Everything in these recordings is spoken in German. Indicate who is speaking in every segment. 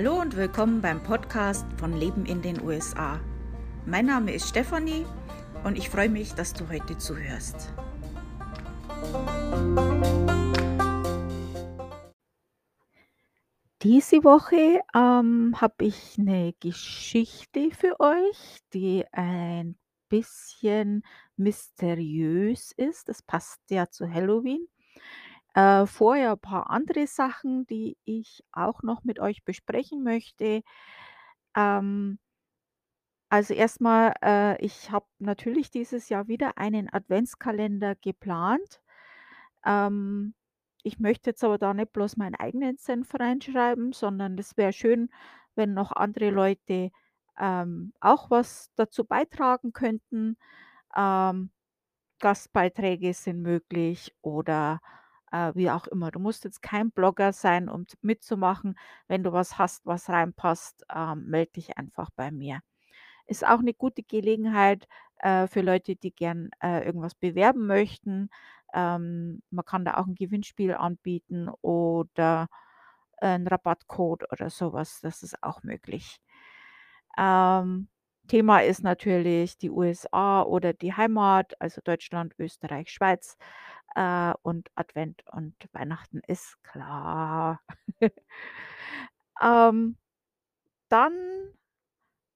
Speaker 1: Hallo und willkommen beim Podcast von Leben in den USA. Mein Name ist Stefanie und ich freue mich, dass du heute zuhörst. Diese Woche ähm, habe ich eine Geschichte für euch, die ein bisschen mysteriös ist. Das passt ja zu Halloween. Äh, vorher ein paar andere Sachen, die ich auch noch mit euch besprechen möchte. Ähm, also erstmal, äh, ich habe natürlich dieses Jahr wieder einen Adventskalender geplant. Ähm, ich möchte jetzt aber da nicht bloß meinen eigenen Senf reinschreiben, sondern es wäre schön, wenn noch andere Leute ähm, auch was dazu beitragen könnten. Ähm, Gastbeiträge sind möglich oder äh, wie auch immer. Du musst jetzt kein Blogger sein, um mitzumachen. Wenn du was hast, was reinpasst, ähm, melde dich einfach bei mir. Ist auch eine gute Gelegenheit äh, für Leute, die gern äh, irgendwas bewerben möchten. Ähm, man kann da auch ein Gewinnspiel anbieten oder ein Rabattcode oder sowas. Das ist auch möglich. Ähm, Thema ist natürlich die USA oder die Heimat, also Deutschland, Österreich, Schweiz. Äh, und Advent und Weihnachten ist klar. Ähm, dann,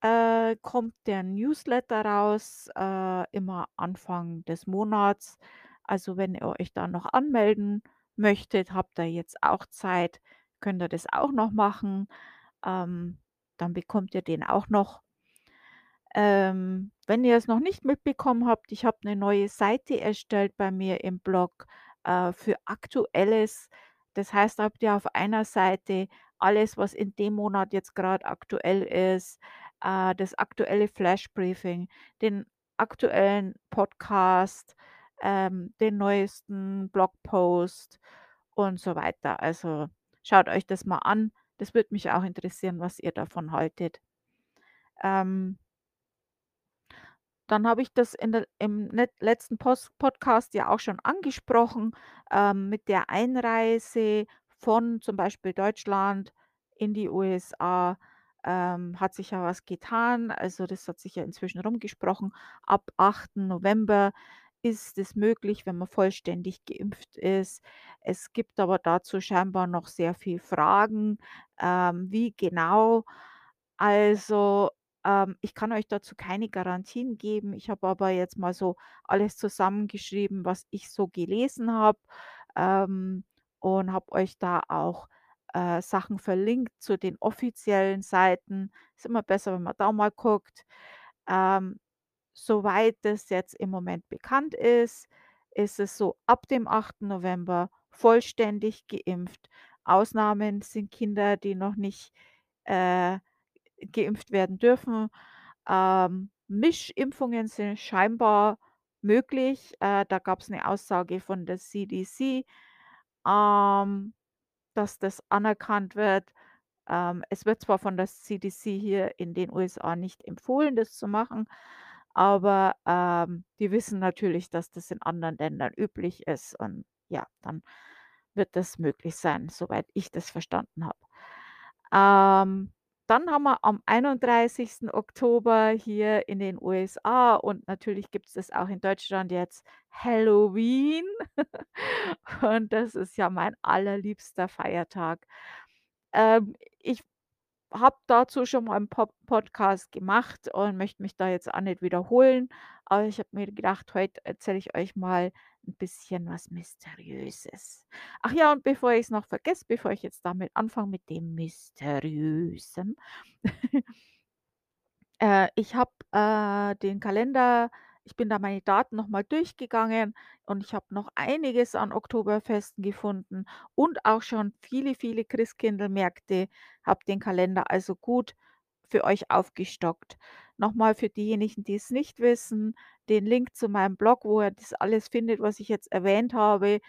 Speaker 1: äh, kommt der Newsletter raus, äh, immer Anfang des Monats. Also, wenn ihr euch da noch anmelden möchtet, habt ihr jetzt auch Zeit, könnt ihr das auch noch machen. Ähm, dann bekommt ihr den auch noch. Ähm, wenn ihr es noch nicht mitbekommen habt, ich habe eine neue Seite erstellt bei mir im Blog, äh, für Aktuelles. Das heißt, habt ihr auf einer Seite alles, was in dem Monat jetzt gerade aktuell ist, äh, das aktuelle Flash-Briefing, den aktuellen Podcast, ähm, den neuesten Blogpost und so weiter. Also, schaut euch das mal an. Das würde mich auch interessieren, was ihr davon haltet. Ähm dann habe ich das in der im letzten Pos Podcast ja auch schon angesprochen, ähm, mit der Einreise von zum Beispiel Deutschland in die USA, ähm, hat sich ja was getan. Also, das hat sich ja inzwischen rumgesprochen. Ab 8. November ist es möglich, wenn man vollständig geimpft ist. Es gibt aber dazu scheinbar noch sehr viel Fragen, ähm, wie genau. Also ähm, ich kann euch dazu keine Garantien geben. Ich habe aber jetzt mal so alles zusammengeschrieben, was ich so gelesen habe, ähm, und habe euch da auch, äh, Sachen verlinkt zu den offiziellen Seiten. Ist immer besser, wenn man da mal guckt. Ähm, soweit das jetzt im Moment bekannt ist, ist es so ab dem 8. November vollständig geimpft. Ausnahmen sind Kinder, die noch nicht, äh geimpft werden dürfen. Ähm, Mischimpfungen sind scheinbar möglich. Äh, da gab es eine Aussage von der CDC, ähm, dass das anerkannt wird. Ähm, es wird zwar von der CDC hier in den USA nicht empfohlen, das zu machen, aber, ähm, die wissen natürlich, dass das in anderen Ländern üblich ist und ja, dann wird das möglich sein, soweit ich das verstanden habe. Ähm dann haben wir am 31. Oktober hier in den USA und natürlich gibt es das auch in Deutschland jetzt Halloween. Und das ist ja mein allerliebster Feiertag. Ähm, ich habe dazu schon mal einen Podcast gemacht und möchte mich da jetzt auch nicht wiederholen. Aber ich habe mir gedacht, heute erzähle ich euch mal ein bisschen was Mysteriöses. Ach ja, und bevor ich es noch vergesse, bevor ich jetzt damit anfange mit dem Mysteriösen. Äh, ich habe, äh, den Kalender ich bin da meine Daten noch mal durchgegangen und ich habe noch einiges an Oktoberfesten gefunden und auch schon viele, viele Christkindlmärkte. Habe den Kalender also gut für euch aufgestockt. Nochmal für diejenigen, die es nicht wissen, den Link zu meinem Blog, wo ihr das alles findet, was ich jetzt erwähnt habe,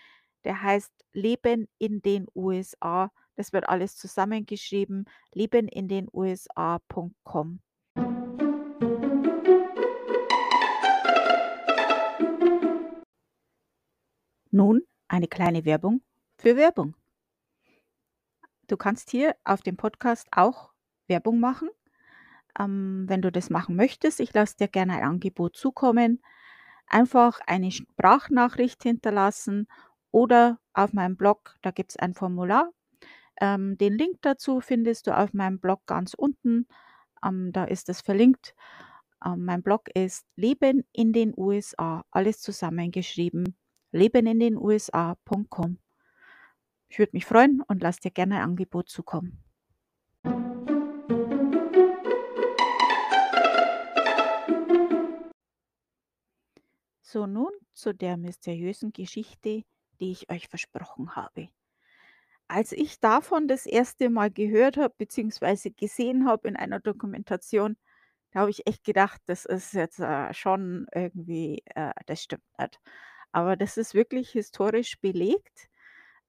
Speaker 1: der heißt „Leben in den USA“. Das wird alles zusammengeschrieben, lebenindenusa.com. Nun eine kleine Werbung für Werbung. du kannst hier auf dem Podcast auch Werbung machen, ähm, wenn du das machen möchtest. Ich lasse dir gerne ein Angebot zukommen. Einfach eine Sprachnachricht hinterlassen oder auf meinem Blog, da gibt es ein Formular. Ähm, den Link dazu findest du auf meinem Blog ganz unten. Ähm, da ist es verlinkt. Ähm, mein Blog ist Leben in den USA, alles zusammengeschrieben. Leben in den USA.com. Ich würde mich freuen und lass dir gerne ein Angebot zukommen. So, nun zu der mysteriösen Geschichte, die ich euch versprochen habe. Als ich davon das erste Mal gehört habe, beziehungsweise gesehen habe in einer Dokumentation, da habe ich echt gedacht, das ist jetzt äh, schon irgendwie, äh, das stimmt nicht. Aber das ist wirklich historisch belegt.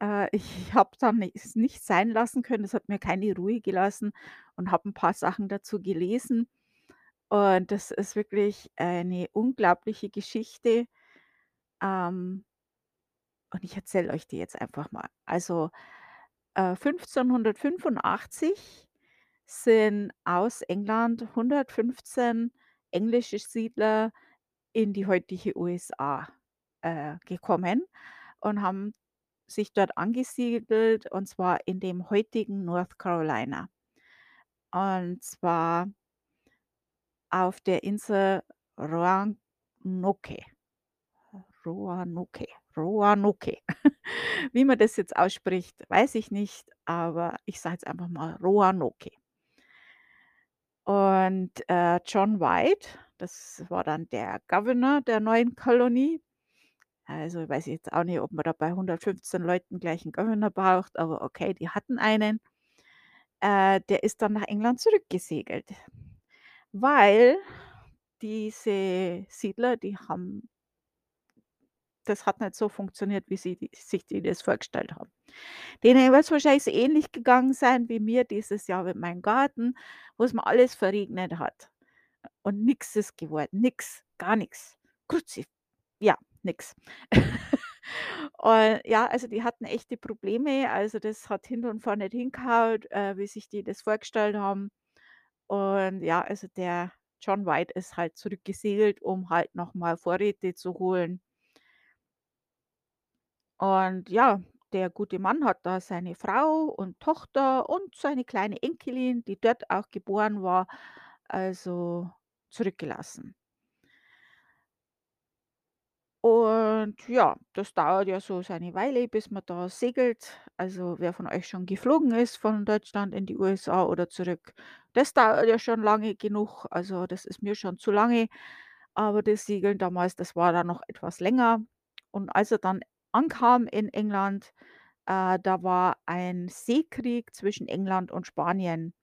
Speaker 1: Äh, ich habe dann es nicht sein lassen können. Es hat mir keine Ruhe gelassen und habe ein paar Sachen dazu gelesen. Und das ist wirklich eine unglaubliche Geschichte. Ähm, und ich erzähle euch die jetzt einfach mal. Also äh, 1585 sind aus England 115 englische Siedler in die heutige USA äh, gekommen und haben sich dort angesiedelt, und zwar in dem heutigen North Carolina. Und zwar auf der Insel Roanoke. Roanoke, Roanoke. Wie man das jetzt ausspricht, weiß ich nicht, aber ich sage jetzt einfach mal Roanoke. Und, äh, John White, das war dann der Governor der neuen Kolonie. Also, weiß ich jetzt auch nicht, ob man da bei 115 Leuten gleich 'n Governor braucht, aber okay, die hatten einen. Äh, der ist dann nach England zurückgesegelt, weil diese Siedler, die haben das hat nicht so funktioniert, wie sie die sich die das vorgestellt haben. Denen wird es wahrscheinlich so ähnlich gegangen sein wie mir dieses Jahr mit meinem Garten, wo's mir alles verregnet hat. Und nix ist geworden, nix, gar nix. Grützi. Ja, nix. Und ja, also die hatten echte Probleme. Also, das hat hinten und vorne nicht hingehauen, äh, wie sich die das vorgestellt haben. Und ja, also der John White ist halt zurückgesegelt, um halt noch mal Vorräte zu holen. Und ja, der gute Mann hat da seine Frau und Tochter und seine kleine Enkelin, die dort auch geboren war, also zurückgelassen. Und ja, das dauert ja so seine Weile, bis man da segelt. Also wer von euch schon geflogen ist von Deutschland in die USA oder zurück, das dauert ja schon lange genug. Also das ist mir schon zu lange. Aber das Segeln damals, das war dann noch etwas länger. Und als er dann ankam in England, äh, da war ein Seekrieg zwischen England und Spanien.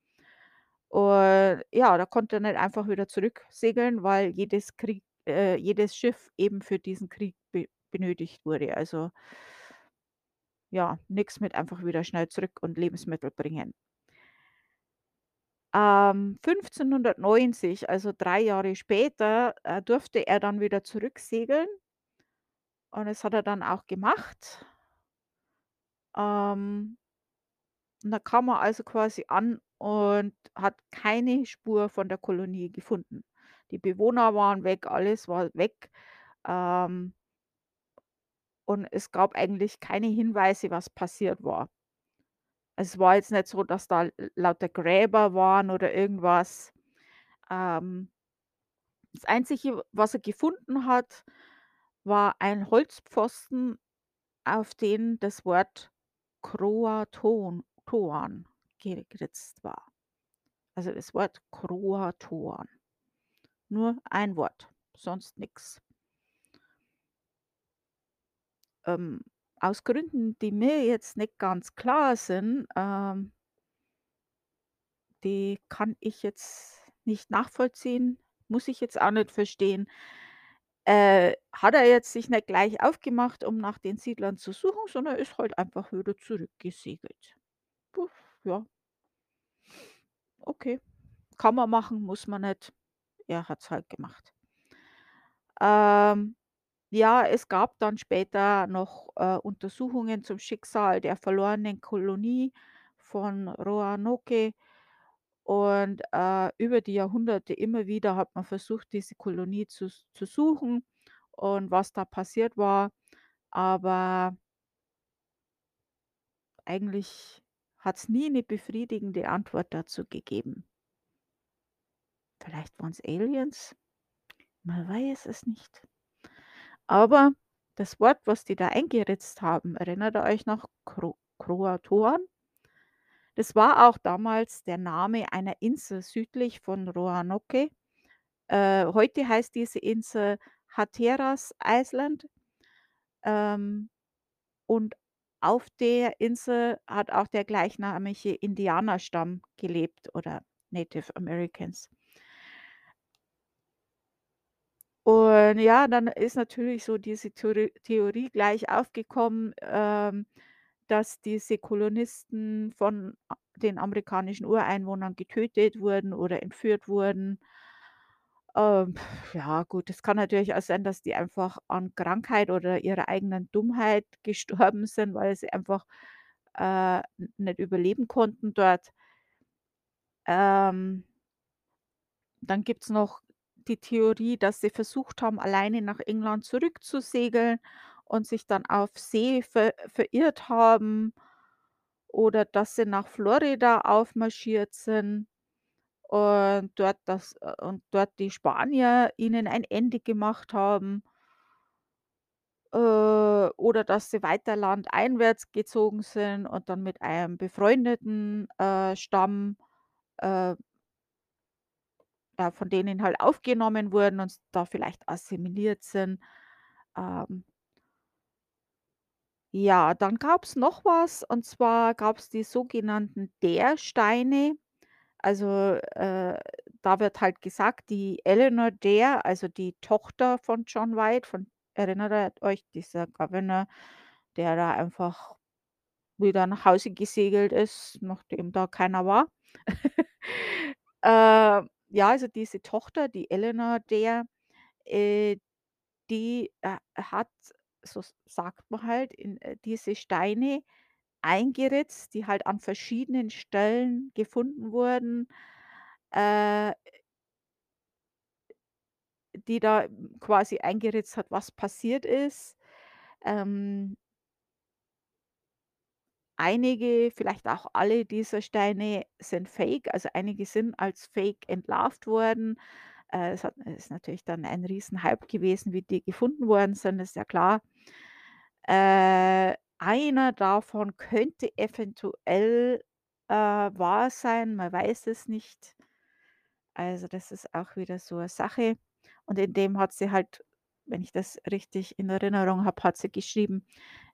Speaker 1: Und ja, da konnte er nicht einfach wieder zurücksegeln, weil jedes Krieg äh, jedes Schiff eben für diesen Krieg be benötigt wurde. Also ja, nix mit einfach wieder schnell zurück und Lebensmittel bringen. Ähm, 1590, also 3 Jahre später, äh, durfte er dann wieder zurücksegeln und das hat er dann auch gemacht. Ähm und da kam er also quasi an und hat keine Spur von der Kolonie gefunden. Die Bewohner waren weg, alles war weg. Ähm und es gab eigentlich keine Hinweise, was passiert war. Es war jetzt nicht so, dass da lauter Gräber waren oder irgendwas. Ähm das Einzige, was er gefunden hat, war ein Holzpfosten, auf den das Wort Croatoan Toan geritzt war. Also das Wort Croatoan. Nur ein Wort, sonst nix. Ähm, aus Gründen, die mir jetzt nicht ganz klar sind, ähm die kann ich jetzt nicht nachvollziehen, muss ich jetzt auch nicht verstehen. Äh, hat er jetzt sich nicht gleich aufgemacht, um nach den Siedlern zu suchen, sondern ist halt einfach wieder zurückgesegelt. Puh, ja. Okay. Kann man machen, muss man nicht. Er hat's halt gemacht. Ähm, ja, es gab dann später noch, äh, Untersuchungen zum Schicksal der verlorenen Kolonie von Roanoke und, äh, über die Jahrhunderte immer wieder hat man versucht, diese Kolonie zu zu suchen und was da passiert war, aber eigentlich hat's nie 'ne befriedigende Antwort dazu gegeben. Vielleicht waren's Aliens? Man weiß es nicht. Aber das Wort, was die da eingeritzt haben, erinnert ihr euch noch Kro Kroatoan? Das war auch damals der Name einer Insel südlich von Roanoke. Äh, heute heißt diese Insel Hatteras Island. Ähm, und auf der Insel hat auch der gleichnamige Indianerstamm gelebt oder Native Americans. Und ja, dann ist natürlich so diese Theori Theorie gleich aufgekommen, ähm, dass diese Kolonisten von den amerikanischen Ureinwohnern getötet wurden oder entführt wurden. Ähm, ja gut, es kann natürlich auch sein, dass die einfach an Krankheit oder ihrer eigenen Dummheit gestorben sind, weil sie einfach, äh, nicht überleben konnten dort. Ähm dann gibt's noch die Theorie, dass sie versucht haben, alleine nach England zurückzusegeln und sich dann auf See ver verirrt haben oder dass sie nach Florida aufmarschiert sind und dort das äh, und dort die Spanier ihnen ein Ende gemacht haben. Äh, oder dass sie weiter landeinwärts gezogen sind und dann mit einem befreundeten, äh, Stamm, äh ja, von denen halt aufgenommen wurden und da vielleicht assimiliert sind. Ähm ja, dann gab's noch was und zwar gab's die sogenannten Dare-Steine. Also, äh, da wird halt gesagt, die Eleanor Dare, also die Tochter von John White, von erinnert euch, dieser Governor, der da einfach wieder nach Hause gesegelt ist, nachdem da keiner war. Äh, ja, also diese Tochter, die Eleanor Dare, äh, die, äh, hat, so sagt man halt, in, äh, diese Steine eingeritzt, die halt an verschiedenen Stellen gefunden wurden, äh die da quasi eingeritzt hat, was passiert ist. Ähm einige, vielleicht auch alle dieser Steine sind fake, also einige sind als Fake entlarvt worden. Äh, es ist natürlich dann ein Riesenhype gewesen, wie die gefunden worden sind, ist ja klar. Äh, einer davon könnte eventuell, äh, wahr sein, man weiß es nicht. Also, das ist auch wieder so 'ne Sache. Und in dem hat sie halt, wenn ich das richtig in Erinnerung habe, hat sie geschrieben,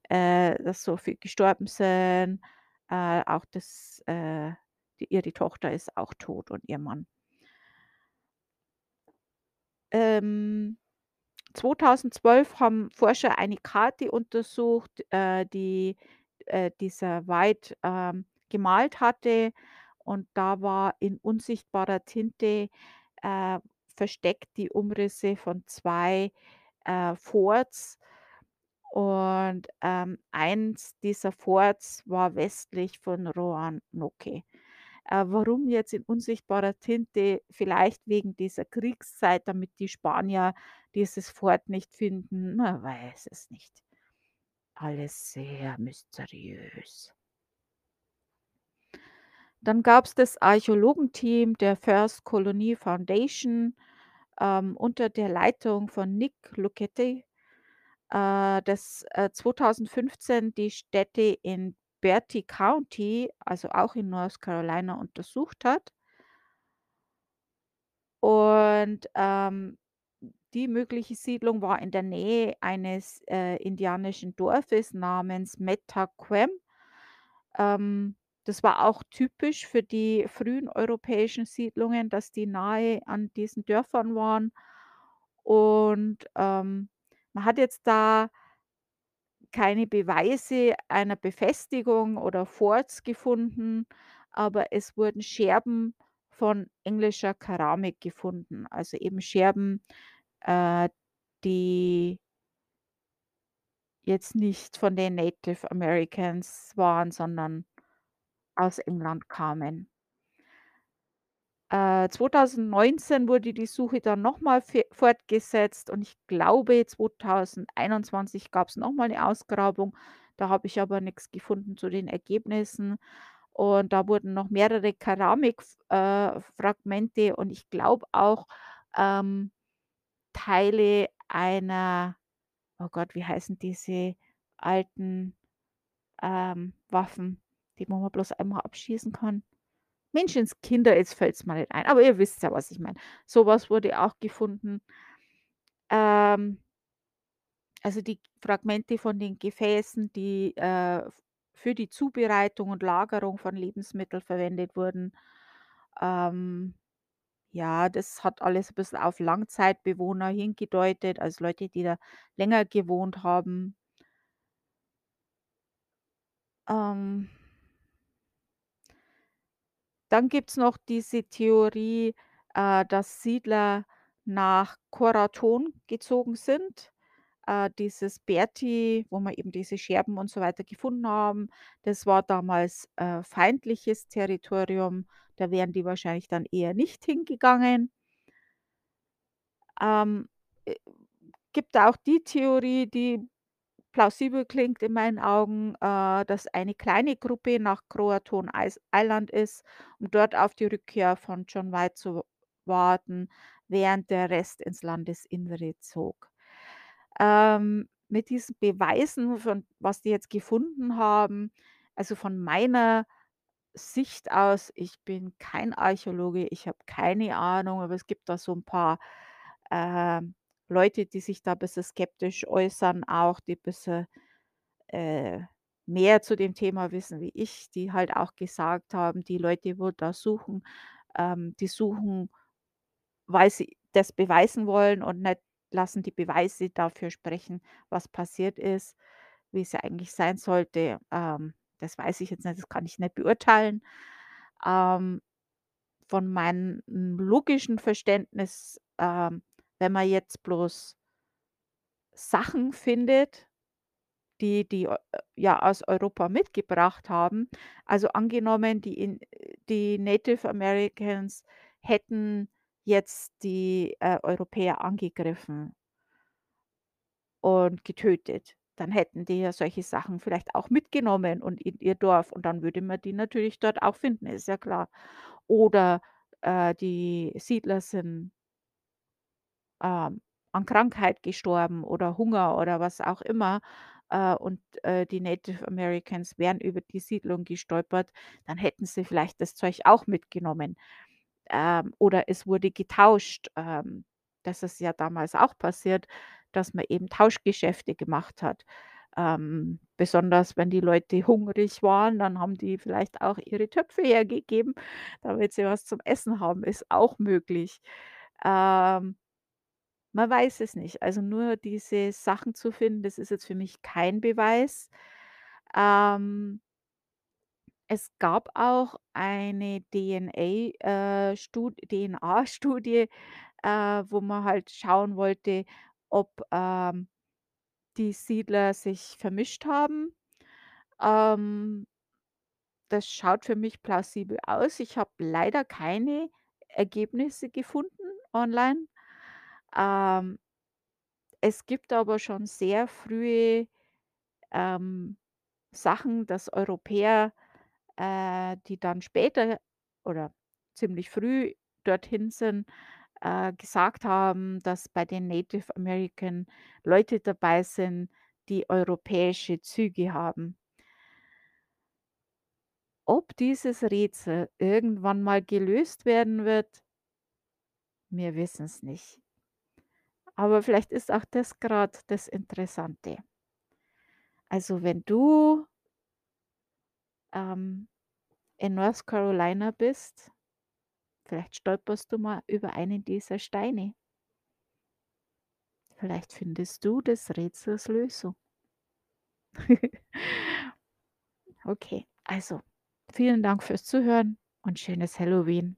Speaker 1: äh, dass so viele gestorben sind, äh, auch das, äh die ihre Tochter ist auch tot und ihr Mann. Ähm, 2012 haben Forscher eine Karte untersucht, äh, die, äh, dieser White, ähm, gemalt hatte und da war in unsichtbarer Tinte, äh, versteckt die Umrisse von 2, äh, Forts und, ähm, eins dieser Forts war westlich von Roanoke. Äh, warum jetzt in unsichtbarer Tinte? Vielleicht wegen dieser Kriegszeit, damit die Spanier dieses Fort nicht finden, man weiß es nicht. Alles sehr mysteriös. Dann gab's das Archäologenteam der First Colony Foundation, ähm, unter der Leitung von Nick Lucketti, äh, das, äh, 2015 die Städte in Bertie County, also auch in North Carolina, untersucht hat. Und, ähm, die mögliche Siedlung war in der Nähe eines, äh, indianischen Dorfes namens Metaquem. Ähm, das war auch typisch für die frühen europäischen Siedlungen, dass die nahe an diesen Dörfern waren. Und, ähm, man hat jetzt da keine Beweise einer Befestigung oder Forts gefunden, aber es wurden Scherben von englischer Keramik gefunden, also eben Scherben, äh, die jetzt nicht von den Native Americans waren, sondern aus England kamen. Äh, 2019 wurde die Suche dann noch mal fe fortgesetzt und ich glaube, 2021 gab's noch mal 'ne Ausgrabung. Da habe ich aber nix gefunden zu den Ergebnissen. Und da wurden noch mehrere Keramik f äh, und ich glaube auch, ähm, Teile einer oh Gott, wie heißen diese alten, ähm, Waffen, die man bloß einmal abschießen kann? Menschenskinder, jetzt fällt's mir nicht ein, aber ihr wisst ja, was ich meine. So was wurde auch gefunden. Ähm also die Fragmente von den Gefäßen, die, äh, für die Zubereitung und Lagerung von Lebensmittel verwendet wurden. Ähm, ja, das hat alles 'n bisschen auf Langzeitbewohner hingedeutet, also Leute, die da länger gewohnt haben. Ähm Dann gibt's noch diese Theorie, äh, dass Siedler nach Cor-Raton gezogen sind. Äh, dieses Berti, wo man eben diese Scherben und so weiter gefunden haben, das war damals, äh, feindliches Territorium. Da wären die wahrscheinlich dann eher nicht hingegangen. Ähm, äh, gibt auch die Theorie, die plausibel klingt in meinen Augen, äh, dass eine kleine Gruppe nach Croatoan Is Island ist, um dort auf die Rückkehr von John White zu warten, während der Rest ins Landesinnere zog. Ähm, mit diesen Beweisen, von was die jetzt gefunden haben also von meiner Sicht aus, ich bin kein Archäologe, ich habe keine Ahnung, aber es gibt da so 'n paar, ähm, Leute, die sich da bisschen skeptisch äußern, auch die bisschen, äh, mehr zu dem Thema wissen wie ich, die halt auch gesagt haben, die Leute, wo da suchen, ähm, die suchen, weil sie das beweisen wollen und nicht lassen die Beweise dafür sprechen, was passiert ist, wie's ja eigentlich sein sollte. Ähm, das weiß ich jetzt nicht, das kann ich nicht beurteilen. Ähm, von meinem logischen Verständnis, ähm, wenn man jetzt bloß Sachen findet, die die, äh, ja aus Europa mitgebracht haben. Also angenommen, die in die Native Americans hätten jetzt die, äh, Europäer angegriffen und getötet. Dann hätten die ja solche Sachen vielleicht auch mitgenommen und in ihr Dorf und dann würde man die natürlich dort auch finden, ist ja klar. Oder, äh, die Siedler sind ähm, an Krankheit gestorben oder Hunger oder was auch immer, äh, und, äh, die Native Americans wären über die Siedlung gestolpert, dann hätten sie vielleicht das Zeug auch mitgenommen. Ähm, oder es wurde getauscht. Ähm, das ist ja damals auch passiert, dass man eben Tauschgeschäfte gemacht hat. Ähm, besonders wenn die Leute hungrig waren, dann haben die vielleicht auch ihre Töpfe hergegeben, damit sie was zum Essen haben, ist auch möglich. Ähm, man weiß es nicht. Also nur diese Sachen zu finden, das ist jetzt für mich kein Beweis. Ähm es gab auch eine DNA, äh, Stu DNA-Studie, äh, wo man halt schauen wollte, ob, ähm, die Siedler sich vermischt haben. Ähm das schaut für mich plausibel aus. Ich habe leider keine Ergebnisse gefunden online. Ähm es gibt aber schon sehr frühe, ähm, Sachen, dass Europäer, äh, die dann später oder ziemlich früh dorthin sind, äh, gesagt haben, dass bei den Native American Leute dabei sind, die europäische Züge haben. Ob dieses Rätsel irgendwann mal gelöst werden wird wir wissen's nicht. Aber vielleicht ist auch das grad das Interessante. Also, wenn du ähm, in North Carolina bist, vielleicht stolperst du mal über einen dieser Steine. Vielleicht findest du des Rätsels Lösung. Okay, also, vielen Dank fürs Zuhören und schönes Halloween.